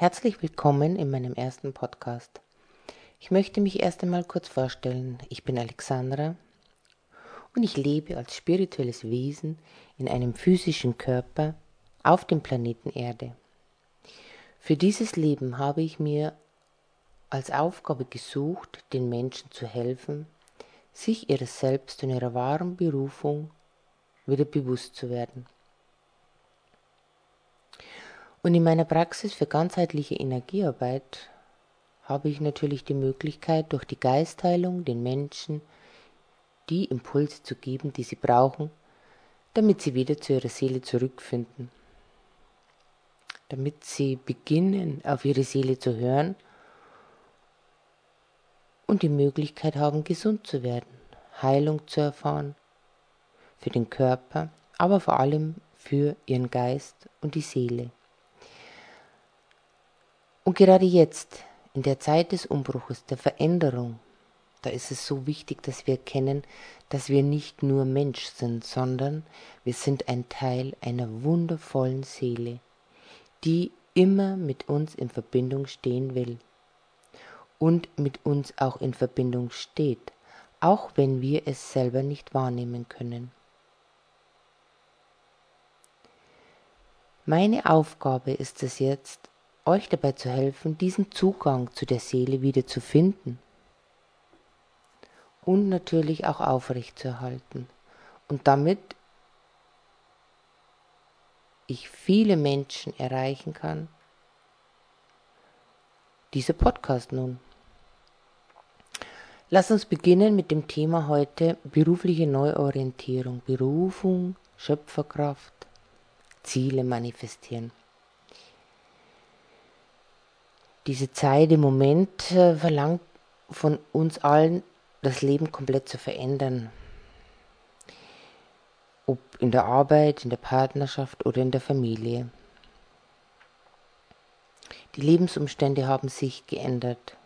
Herzlich willkommen in meinem ersten Podcast. Ich möchte mich erst einmal kurz vorstellen. Ich bin Alexandra und ich lebe als spirituelles Wesen in einem physischen Körper auf dem Planeten Erde. Für dieses Leben habe ich mir als Aufgabe gesucht, den Menschen zu helfen, sich ihres Selbst und ihrer wahren Berufung wieder bewusst zu werden. Und in meiner Praxis für ganzheitliche Energiearbeit habe ich natürlich die Möglichkeit, durch die Geistheilung den Menschen die Impulse zu geben, die sie brauchen, damit sie wieder zu ihrer Seele zurückfinden, damit sie beginnen, auf ihre Seele zu hören und die Möglichkeit haben, gesund zu werden, Heilung zu erfahren, für den Körper, aber vor allem für ihren Geist und die Seele. Und gerade jetzt, in der Zeit des Umbruches, der Veränderung, da ist es so wichtig, dass wir erkennen, dass wir nicht nur Mensch sind, sondern wir sind ein Teil einer wundervollen Seele, die immer mit uns in Verbindung stehen will und mit uns auch in Verbindung steht, auch wenn wir es selber nicht wahrnehmen können. Meine Aufgabe ist es jetzt, euch dabei zu helfen, diesen Zugang zu der Seele wieder zu finden und natürlich auch aufrechtzuerhalten und damit ich viele Menschen erreichen kann. Dieser Podcast nun. Lass uns beginnen mit dem Thema heute berufliche Neuorientierung, Berufung, Schöpferkraft, Ziele manifestieren. Diese Zeit im Moment äh, verlangt von uns allen, das Leben komplett zu verändern. Ob in der Arbeit, in der Partnerschaft oder in der Familie. Die Lebensumstände haben sich geändert.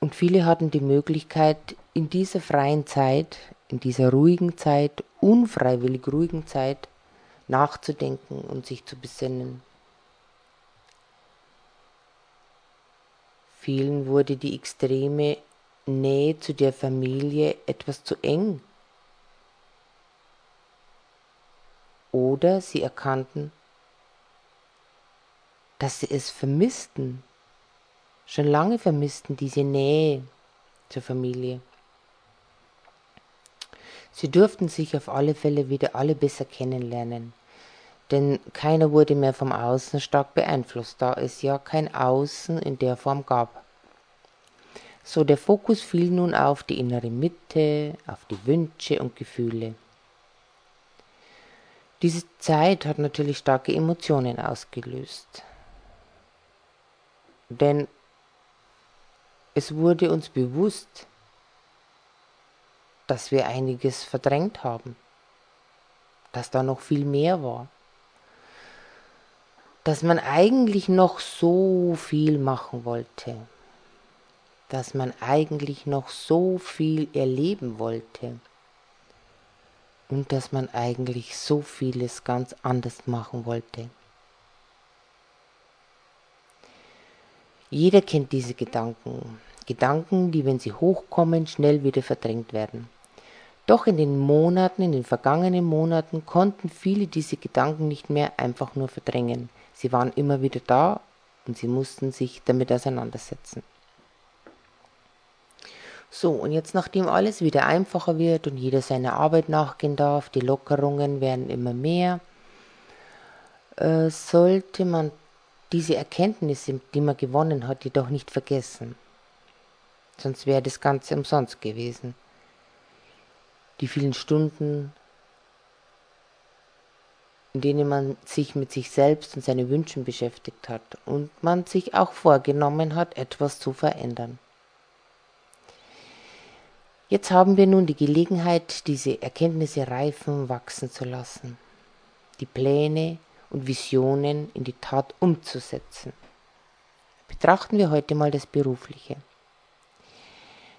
Und viele hatten die Möglichkeit, in dieser freien Zeit, in dieser ruhigen Zeit, unfreiwillig ruhigen Zeit, nachzudenken und sich zu besinnen. Vielen wurde die extreme Nähe zu der Familie etwas zu eng. Oder sie erkannten, dass sie es vermissten, schon lange vermissten diese Nähe zur Familie. Sie durften sich auf alle Fälle wieder alle besser kennenlernen, denn keiner wurde mehr vom Außen stark beeinflusst, da es ja kein Außen in der Form gab. So der Fokus fiel nun auf die innere Mitte, auf die Wünsche und Gefühle. Diese Zeit hat natürlich starke Emotionen ausgelöst. Denn es wurde uns bewusst, dass wir einiges verdrängt haben, dass da noch viel mehr war, dass man eigentlich noch so viel machen wollte, dass man eigentlich noch so viel erleben wollte und dass man eigentlich so vieles ganz anders machen wollte. Jeder kennt diese Gedanken. Gedanken, die, wenn sie hochkommen, schnell wieder verdrängt werden. Doch in den Monaten, in den vergangenen Monaten konnten viele diese Gedanken nicht mehr einfach nur verdrängen. Sie waren immer wieder da und sie mussten sich damit auseinandersetzen. So, und jetzt nachdem alles wieder einfacher wird und jeder seiner Arbeit nachgehen darf, die Lockerungen werden immer mehr, äh, sollte man diese Erkenntnisse, die man gewonnen hat, jedoch nicht vergessen. Sonst wäre das Ganze umsonst gewesen. Die vielen Stunden, in denen man sich mit sich selbst und seinen Wünschen beschäftigt hat und man sich auch vorgenommen hat, etwas zu verändern. Jetzt haben wir nun die Gelegenheit, diese Erkenntnisse reifen, wachsen zu lassen, die Pläne, und Visionen in die Tat umzusetzen. Betrachten wir heute mal das Berufliche.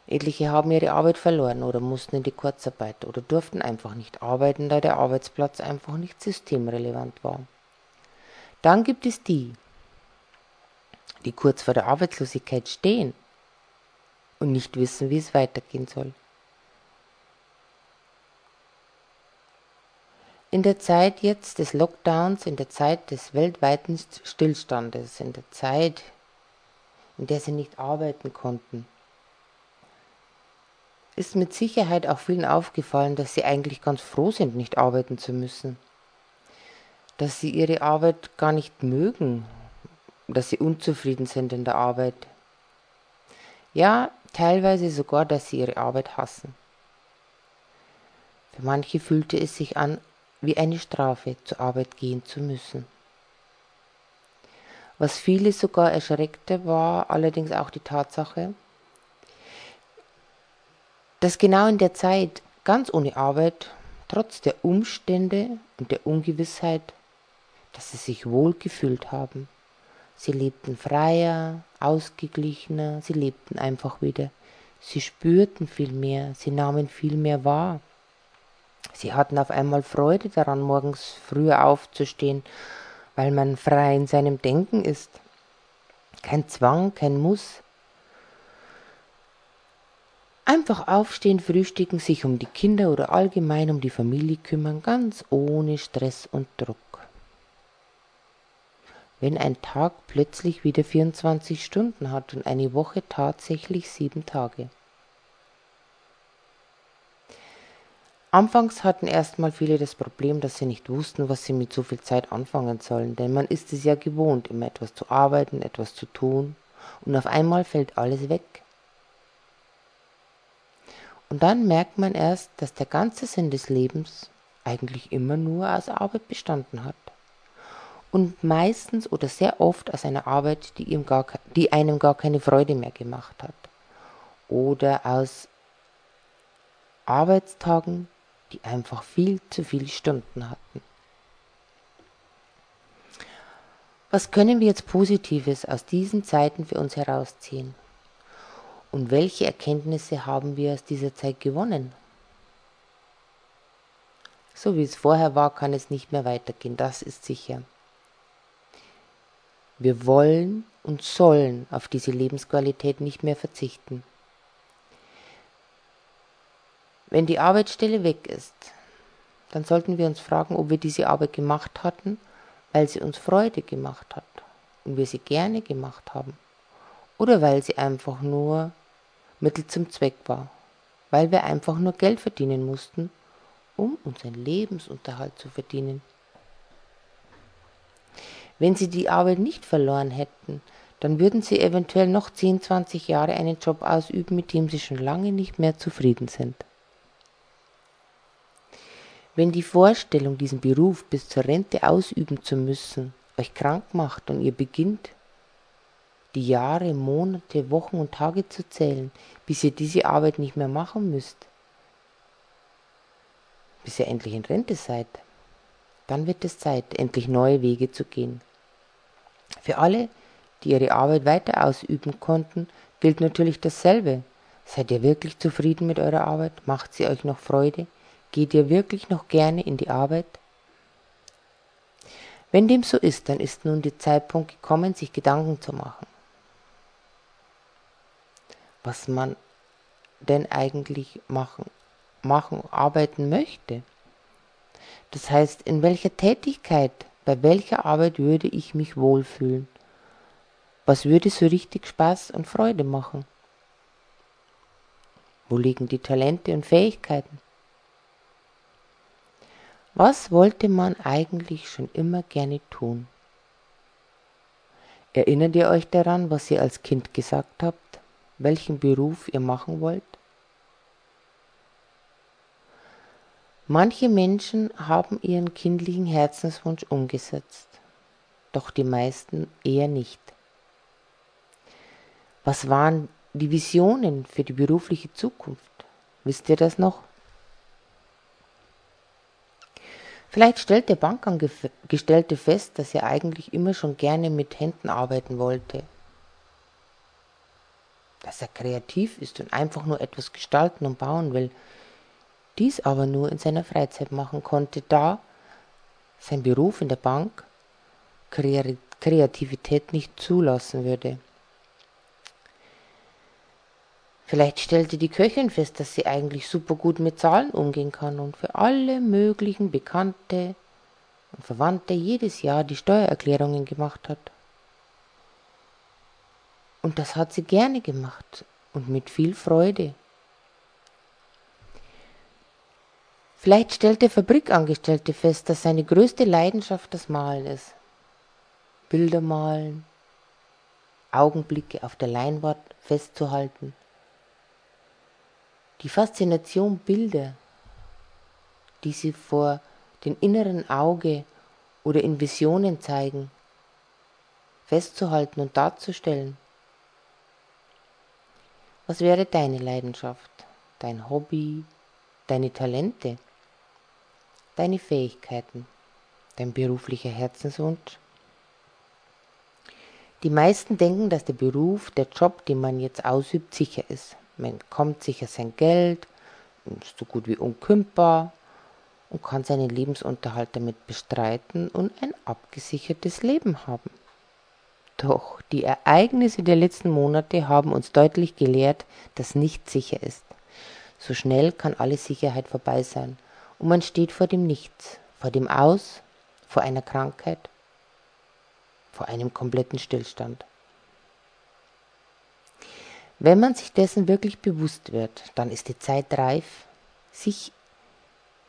Etliche haben ihre Arbeit verloren oder mussten in die Kurzarbeit oder durften einfach nicht arbeiten, da der Arbeitsplatz einfach nicht systemrelevant war. Dann gibt es die, die kurz vor der Arbeitslosigkeit stehen und nicht wissen, wie es weitergehen soll. In der Zeit jetzt des Lockdowns, in der Zeit des weltweiten Stillstandes, in der Zeit, in der sie nicht arbeiten konnten, ist mit Sicherheit auch vielen aufgefallen, dass sie eigentlich ganz froh sind, nicht arbeiten zu müssen. Dass sie ihre Arbeit gar nicht mögen, dass sie unzufrieden sind in der Arbeit. Ja, teilweise sogar, dass sie ihre Arbeit hassen. Für manche fühlte es sich an, wie eine Strafe zur Arbeit gehen zu müssen. Was viele sogar erschreckte, war allerdings auch die Tatsache, dass genau in der Zeit, ganz ohne Arbeit, trotz der Umstände und der Ungewissheit, dass sie sich wohl gefühlt haben. Sie lebten freier, ausgeglichener, sie lebten einfach wieder. Sie spürten viel mehr, sie nahmen viel mehr wahr. Sie hatten auf einmal Freude daran, morgens früher aufzustehen, weil man frei in seinem Denken ist. Kein Zwang, kein Muss. Einfach aufstehen, frühstücken, sich um die Kinder oder allgemein um die Familie kümmern, ganz ohne Stress und Druck. Wenn ein Tag plötzlich wieder 24 Stunden hat und eine Woche tatsächlich sieben Tage. Anfangs hatten erstmal viele das Problem, dass sie nicht wussten, was sie mit so viel Zeit anfangen sollen, denn man ist es ja gewohnt, immer etwas zu arbeiten, etwas zu tun, und auf einmal fällt alles weg. Und dann merkt man erst, dass der ganze Sinn des Lebens eigentlich immer nur aus Arbeit bestanden hat. Und meistens oder sehr oft aus einer Arbeit, die, ihm gar, die einem gar keine Freude mehr gemacht hat. Oder aus Arbeitstagen, die einfach viel zu viele Stunden hatten. Was können wir jetzt Positives aus diesen Zeiten für uns herausziehen? Und welche Erkenntnisse haben wir aus dieser Zeit gewonnen? So wie es vorher war, kann es nicht mehr weitergehen, das ist sicher. Wir wollen und sollen auf diese Lebensqualität nicht mehr verzichten. Wenn die Arbeitsstelle weg ist, dann sollten wir uns fragen, ob wir diese Arbeit gemacht hatten, weil sie uns Freude gemacht hat und wir sie gerne gemacht haben, oder weil sie einfach nur Mittel zum Zweck war, weil wir einfach nur Geld verdienen mussten, um unseren Lebensunterhalt zu verdienen. Wenn sie die Arbeit nicht verloren hätten, dann würden sie eventuell noch 10, 20 Jahre einen Job ausüben, mit dem sie schon lange nicht mehr zufrieden sind. Wenn die Vorstellung, diesen Beruf bis zur Rente ausüben zu müssen, euch krank macht und ihr beginnt, die Jahre, Monate, Wochen und Tage zu zählen, bis ihr diese Arbeit nicht mehr machen müsst, bis ihr endlich in Rente seid, dann wird es Zeit, endlich neue Wege zu gehen. Für alle, die ihre Arbeit weiter ausüben konnten, gilt natürlich dasselbe. Seid ihr wirklich zufrieden mit eurer Arbeit? Macht sie euch noch Freude? Geht ihr wirklich noch gerne in die Arbeit? Wenn dem so ist, dann ist nun der Zeitpunkt gekommen, sich Gedanken zu machen. Was man denn eigentlich machen, machen, arbeiten möchte. Das heißt, in welcher Tätigkeit, bei welcher Arbeit würde ich mich wohlfühlen? Was würde so richtig Spaß und Freude machen? Wo liegen die Talente und Fähigkeiten? Was wollte man eigentlich schon immer gerne tun? Erinnert ihr euch daran, was ihr als Kind gesagt habt, welchen Beruf ihr machen wollt? Manche Menschen haben ihren kindlichen Herzenswunsch umgesetzt, doch die meisten eher nicht. Was waren die Visionen für die berufliche Zukunft? Wisst ihr das noch? Vielleicht stellt der Bankangestellte fest, dass er eigentlich immer schon gerne mit Händen arbeiten wollte. Dass er kreativ ist und einfach nur etwas gestalten und bauen will. Dies aber nur in seiner Freizeit machen konnte, da sein Beruf in der Bank Kreativität nicht zulassen würde. Vielleicht stellte die Köchin fest, dass sie eigentlich super gut mit Zahlen umgehen kann und für alle möglichen Bekannte und Verwandte jedes Jahr die Steuererklärungen gemacht hat. Und das hat sie gerne gemacht und mit viel Freude. Vielleicht stellt der Fabrikangestellte fest, dass seine größte Leidenschaft das Malen ist. Bilder malen, Augenblicke auf der Leinwand festzuhalten. Die Faszination Bilder, die sie vor dem inneren Auge oder in Visionen zeigen, festzuhalten und darzustellen. Was wäre deine Leidenschaft, dein Hobby, deine Talente? deine Fähigkeiten, dein beruflicher Herzenswunsch? Die meisten denken, dass der Beruf, der Job, den man jetzt ausübt, sicher ist. Man bekommt sicher sein Geld, ist so gut wie unkündbar und kann seinen Lebensunterhalt damit bestreiten und ein abgesichertes Leben haben. Doch die Ereignisse der letzten Monate haben uns deutlich gelehrt, dass nicht sicher ist. So schnell kann alle Sicherheit vorbei sein und man steht vor dem Nichts, vor dem Aus, vor einer Krankheit, vor einem kompletten Stillstand. Wenn man sich dessen wirklich bewusst wird, dann ist die Zeit reif, sich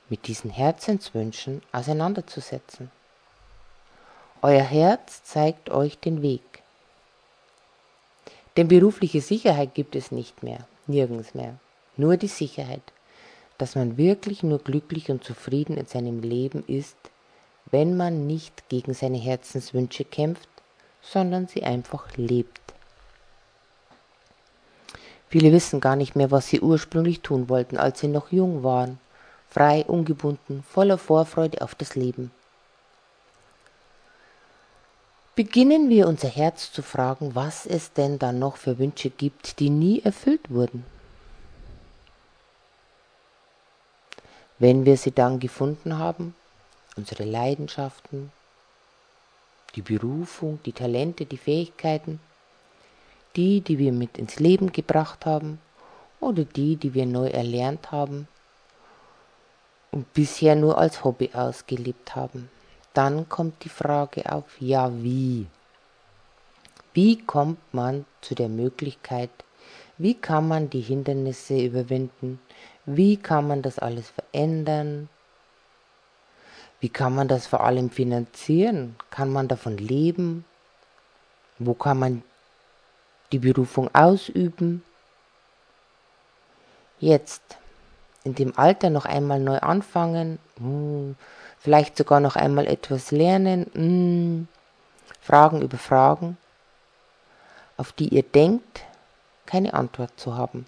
mit diesen Herzenswünschen auseinanderzusetzen. Euer Herz zeigt euch den Weg. Denn berufliche Sicherheit gibt es nicht mehr, nirgends mehr, nur die Sicherheit, dass man wirklich nur glücklich und zufrieden in seinem Leben ist, wenn man nicht gegen seine Herzenswünsche kämpft, sondern sie einfach lebt. Viele wissen gar nicht mehr, was sie ursprünglich tun wollten, als sie noch jung waren, frei, ungebunden, voller Vorfreude auf das Leben. Beginnen wir unser Herz zu fragen, was es denn dann noch für Wünsche gibt, die nie erfüllt wurden. Wenn wir sie dann gefunden haben, unsere Leidenschaften, die Berufung, die Talente, die Fähigkeiten, die, die wir mit ins Leben gebracht haben oder die, die wir neu erlernt haben und bisher nur als Hobby ausgelebt haben. Dann kommt die Frage auf, ja wie? Wie kommt man zu der Möglichkeit, wie kann man die Hindernisse überwinden, wie kann man das alles verändern? Wie kann man das vor allem finanzieren? Kann man davon leben? Wo kann man die Berufung ausüben? Jetzt, in dem Alter noch einmal neu anfangen, hm, vielleicht sogar noch einmal etwas lernen, hm, Fragen über Fragen, auf die ihr denkt, keine Antwort zu haben.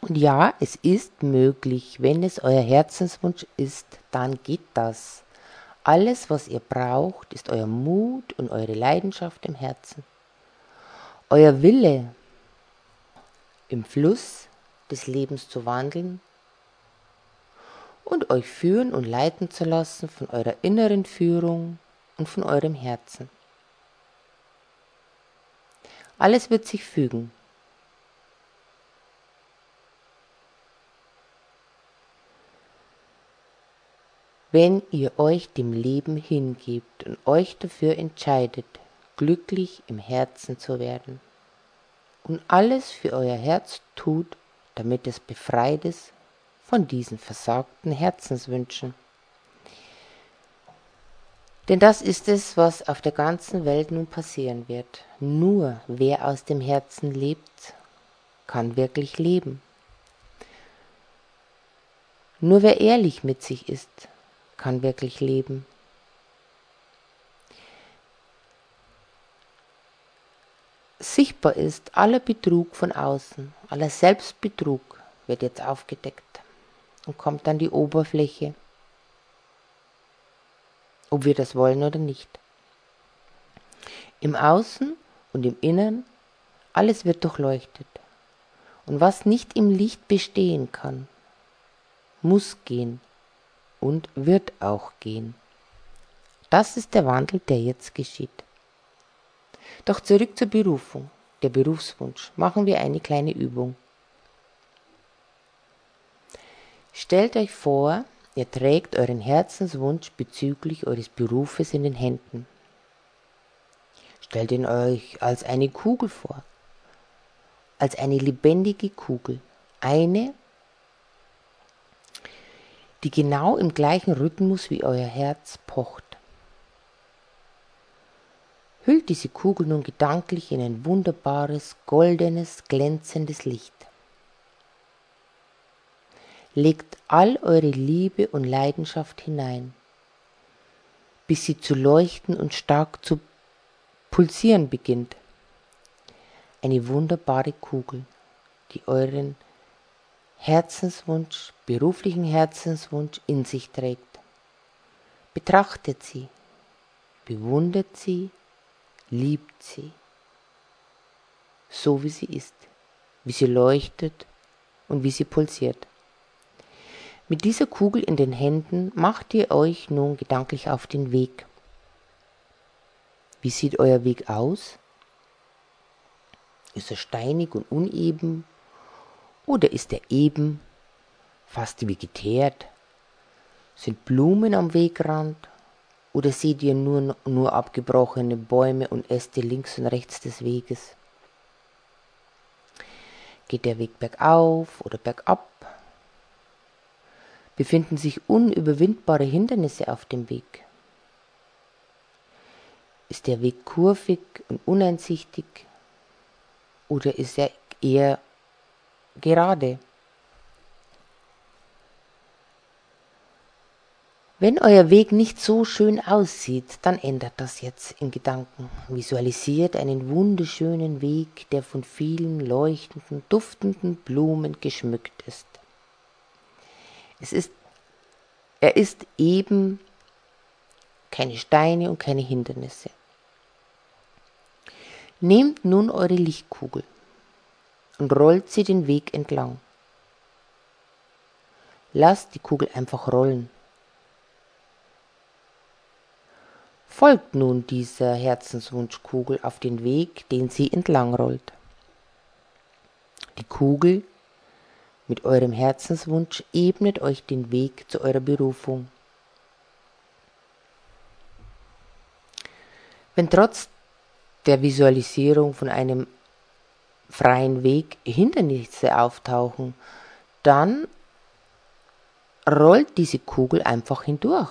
Und ja, es ist möglich, wenn es euer Herzenswunsch ist, dann geht das. Alles, was ihr braucht, ist euer Mut und eure Leidenschaft im Herzen. Euer Wille, im Fluss des Lebens zu wandeln und euch führen und leiten zu lassen von eurer inneren Führung und von eurem Herzen. Alles wird sich fügen. wenn ihr euch dem Leben hingebt und euch dafür entscheidet, glücklich im Herzen zu werden und alles für euer Herz tut, damit es befreit ist von diesen versagten Herzenswünschen. Denn das ist es, was auf der ganzen Welt nun passieren wird. Nur wer aus dem Herzen lebt, kann wirklich leben. Nur wer ehrlich mit sich ist, kann wirklich leben. Sichtbar ist aller Betrug von außen, aller Selbstbetrug wird jetzt aufgedeckt und kommt an die Oberfläche, ob wir das wollen oder nicht. Im Außen und im Innern, alles wird durchleuchtet. Und was nicht im Licht bestehen kann, muss gehen und wird auch gehen. Das ist der Wandel, der jetzt geschieht. Doch zurück zur Berufung, der Berufswunsch. Machen wir eine kleine Übung. Stellt euch vor, ihr trägt euren Herzenswunsch bezüglich eures Berufes in den Händen. Stellt ihn euch als eine Kugel vor, als eine lebendige Kugel, eine, die genau im gleichen Rhythmus wie euer Herz pocht. Hüllt diese Kugel nun gedanklich in ein wunderbares, goldenes, glänzendes Licht. Legt all eure Liebe und Leidenschaft hinein, bis sie zu leuchten und stark zu pulsieren beginnt. Eine wunderbare Kugel, die euren Herzenswunsch, beruflichen Herzenswunsch in sich trägt. Betrachtet sie, bewundert sie, liebt sie, so wie sie ist, wie sie leuchtet und wie sie pulsiert. Mit dieser Kugel in den Händen macht ihr euch nun gedanklich auf den Weg. Wie sieht euer Weg aus? Ist er steinig und uneben oder ist er eben, fast wie geteert? Sind Blumen am Wegrand? Oder seht ihr nur, nur abgebrochene Bäume und Äste links und rechts des Weges? Geht der Weg bergauf oder bergab? Befinden sich unüberwindbare Hindernisse auf dem Weg? Ist der Weg kurvig und uneinsichtig oder ist er eher gerade. Wenn euer Weg nicht so schön aussieht, dann ändert das jetzt in Gedanken. Visualisiert einen wunderschönen Weg, der von vielen leuchtenden, duftenden Blumen geschmückt ist. Es ist er ist eben keine Steine und keine Hindernisse. Nehmt nun eure Lichtkugel und rollt sie den Weg entlang. Lasst die Kugel einfach rollen. Folgt nun dieser Herzenswunschkugel auf den Weg, den sie entlang rollt. Die Kugel mit eurem Herzenswunsch ebnet euch den Weg zu eurer Berufung. Wenn trotz der Visualisierung von einem freien Weg Hindernisse auftauchen, dann rollt diese Kugel einfach hindurch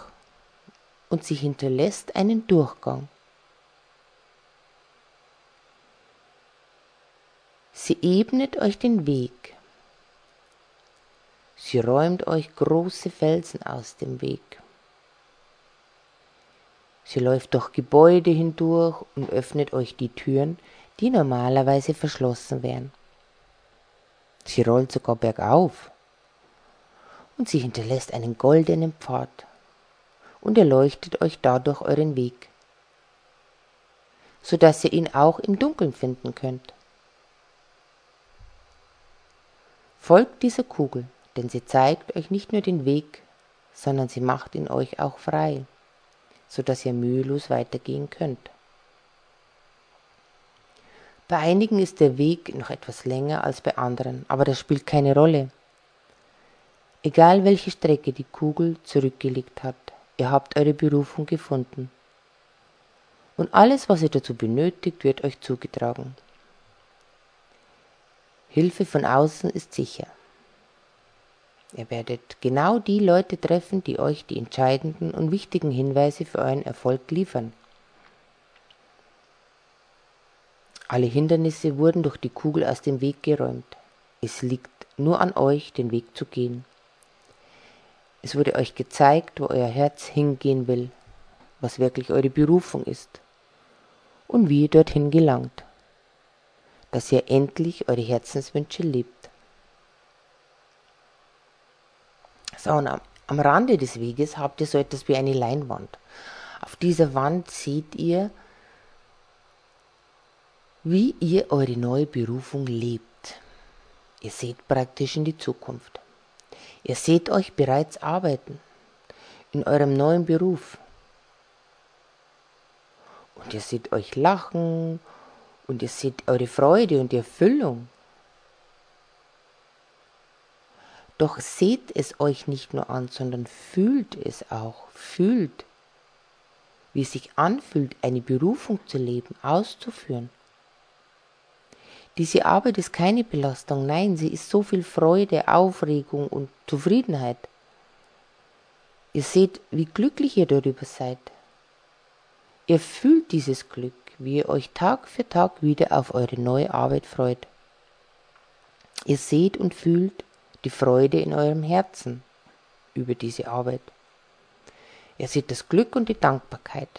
und sie hinterlässt einen Durchgang. Sie ebnet euch den Weg. Sie räumt euch große Felsen aus dem Weg. Sie läuft durch Gebäude hindurch und öffnet euch die Türen, die normalerweise verschlossen wären. Sie rollt sogar bergauf und sie hinterlässt einen goldenen Pfad und erleuchtet euch dadurch euren Weg, so dass ihr ihn auch im Dunkeln finden könnt. Folgt dieser Kugel, denn sie zeigt euch nicht nur den Weg, sondern sie macht ihn euch auch frei, so dass ihr mühelos weitergehen könnt. Bei einigen ist der Weg noch etwas länger als bei anderen, aber das spielt keine Rolle. Egal welche Strecke die Kugel zurückgelegt hat, ihr habt eure Berufung gefunden. Und alles, was ihr dazu benötigt, wird euch zugetragen. Hilfe von außen ist sicher. Ihr werdet genau die Leute treffen, die euch die entscheidenden und wichtigen Hinweise für euren Erfolg liefern. Alle Hindernisse wurden durch die Kugel aus dem Weg geräumt. Es liegt nur an euch, den Weg zu gehen. Es wurde euch gezeigt, wo euer Herz hingehen will, was wirklich eure Berufung ist und wie ihr dorthin gelangt, dass ihr endlich eure Herzenswünsche lebt. So, und am, am Rande des Weges habt ihr so etwas wie eine Leinwand. Auf dieser Wand seht ihr wie ihr eure neue Berufung lebt. Ihr seht praktisch in die Zukunft. Ihr seht euch bereits arbeiten in eurem neuen Beruf. und ihr seht euch lachen und ihr seht eure Freude und die Erfüllung. Doch seht es euch nicht nur an, sondern fühlt es auch, fühlt, wie es sich anfühlt, eine Berufung zu leben, auszuführen. Diese Arbeit ist keine Belastung, nein, sie ist so viel Freude, Aufregung und Zufriedenheit. Ihr seht, wie glücklich ihr darüber seid. Ihr fühlt dieses Glück, wie ihr euch Tag für Tag wieder auf eure neue Arbeit freut. Ihr seht und fühlt die Freude in eurem Herzen über diese Arbeit. Ihr seht das Glück und die Dankbarkeit,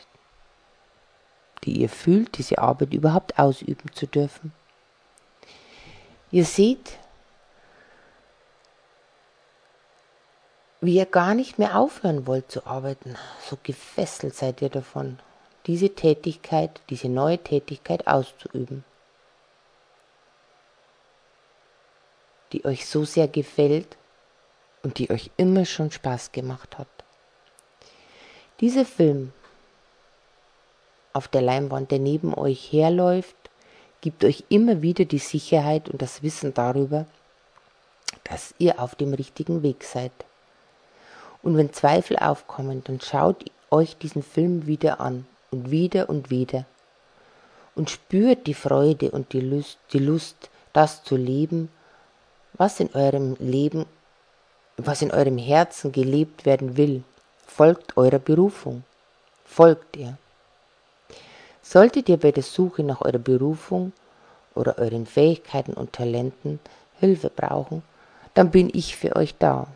die ihr fühlt, diese Arbeit überhaupt ausüben zu dürfen. Ihr seht, wie ihr gar nicht mehr aufhören wollt zu arbeiten. So gefesselt seid ihr davon, diese Tätigkeit, diese neue Tätigkeit auszuüben, die euch so sehr gefällt und die euch immer schon Spaß gemacht hat. Dieser Film auf der Leinwand, der neben euch herläuft, gibt euch immer wieder die Sicherheit und das Wissen darüber, dass ihr auf dem richtigen Weg seid. Und wenn Zweifel aufkommen, dann schaut euch diesen Film wieder an und wieder und wieder und spürt die Freude und die Lust, die Lust, das zu leben, was in eurem Leben, was in eurem Herzen gelebt werden will. Folgt eurer Berufung. Folgt ihr. Solltet ihr bei der Suche nach eurer Berufung oder euren Fähigkeiten und Talenten Hilfe brauchen, dann bin ich für euch da.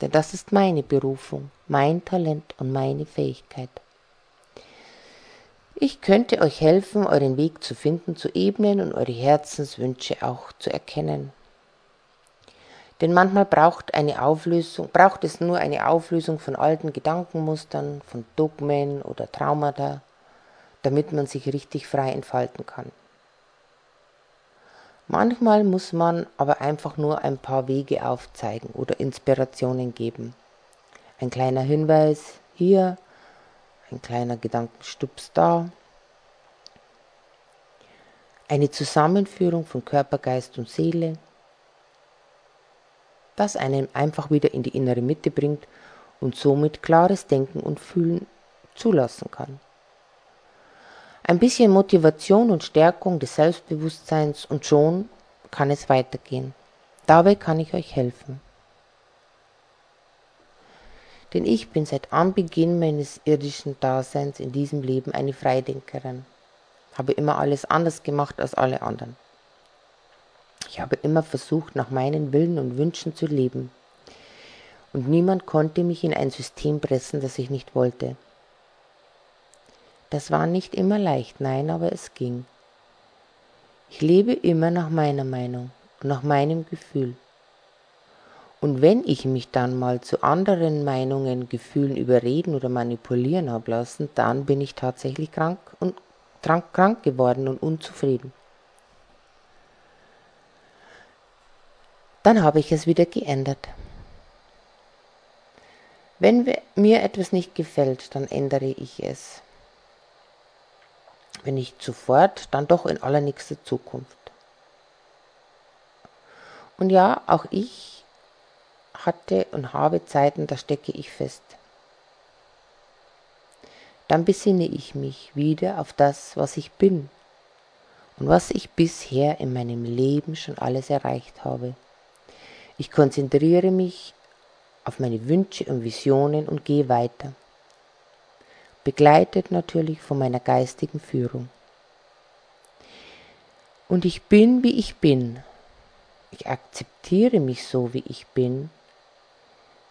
Denn das ist meine Berufung, mein Talent und meine Fähigkeit. Ich könnte euch helfen, euren Weg zu finden, zu ebnen und eure Herzenswünsche auch zu erkennen. Denn manchmal braucht eine Auflösung, braucht es nur eine Auflösung von alten Gedankenmustern, von Dogmen oder Traumata, damit man sich richtig frei entfalten kann. Manchmal muss man aber einfach nur ein paar Wege aufzeigen oder Inspirationen geben. Ein kleiner Hinweis hier, ein kleiner Gedankenstups da. Eine Zusammenführung von Körper, Geist und Seele, das einen einfach wieder in die innere Mitte bringt und somit klares Denken und Fühlen zulassen kann. Ein bisschen Motivation und Stärkung des Selbstbewusstseins und schon kann es weitergehen. Dabei kann ich euch helfen. Denn ich bin seit Anbeginn meines irdischen Daseins in diesem Leben eine Freidenkerin, habe immer alles anders gemacht als alle anderen. Ich habe immer versucht, nach meinen Willen und Wünschen zu leben. Und niemand konnte mich in ein System pressen, das ich nicht wollte. Das war nicht immer leicht, nein, aber es ging. Ich lebe immer nach meiner Meinung und nach meinem Gefühl. Und wenn ich mich dann mal zu anderen Meinungen, Gefühlen überreden oder manipulieren habe lassen, dann bin ich tatsächlich krank und krank, krank geworden und unzufrieden. Dann habe ich es wieder geändert. Wenn mir etwas nicht gefällt, dann ändere ich es wenn nicht sofort, dann doch in allernächster Zukunft. Und ja, auch ich hatte und habe Zeiten, da stecke ich fest. Dann besinne ich mich wieder auf das, was ich bin und was ich bisher in meinem Leben schon alles erreicht habe. Ich konzentriere mich auf meine Wünsche und Visionen und gehe weiter begleitet natürlich von meiner geistigen Führung. Und ich bin, wie ich bin. Ich akzeptiere mich so, wie ich bin.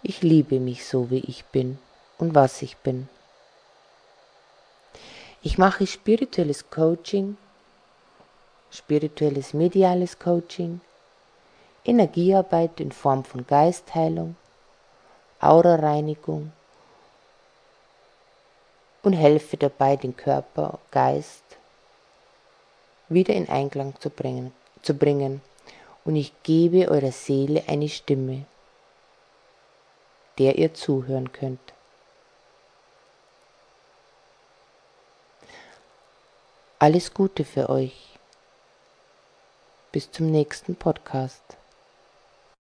Ich liebe mich so, wie ich bin und was ich bin. Ich mache spirituelles Coaching, spirituelles mediales Coaching, Energiearbeit in Form von Geistheilung, Aura-Reinigung, und helfe dabei, den Körper, Geist wieder in Einklang zu bringen, zu bringen. Und ich gebe eurer Seele eine Stimme, der ihr zuhören könnt. Alles Gute für euch. Bis zum nächsten Podcast.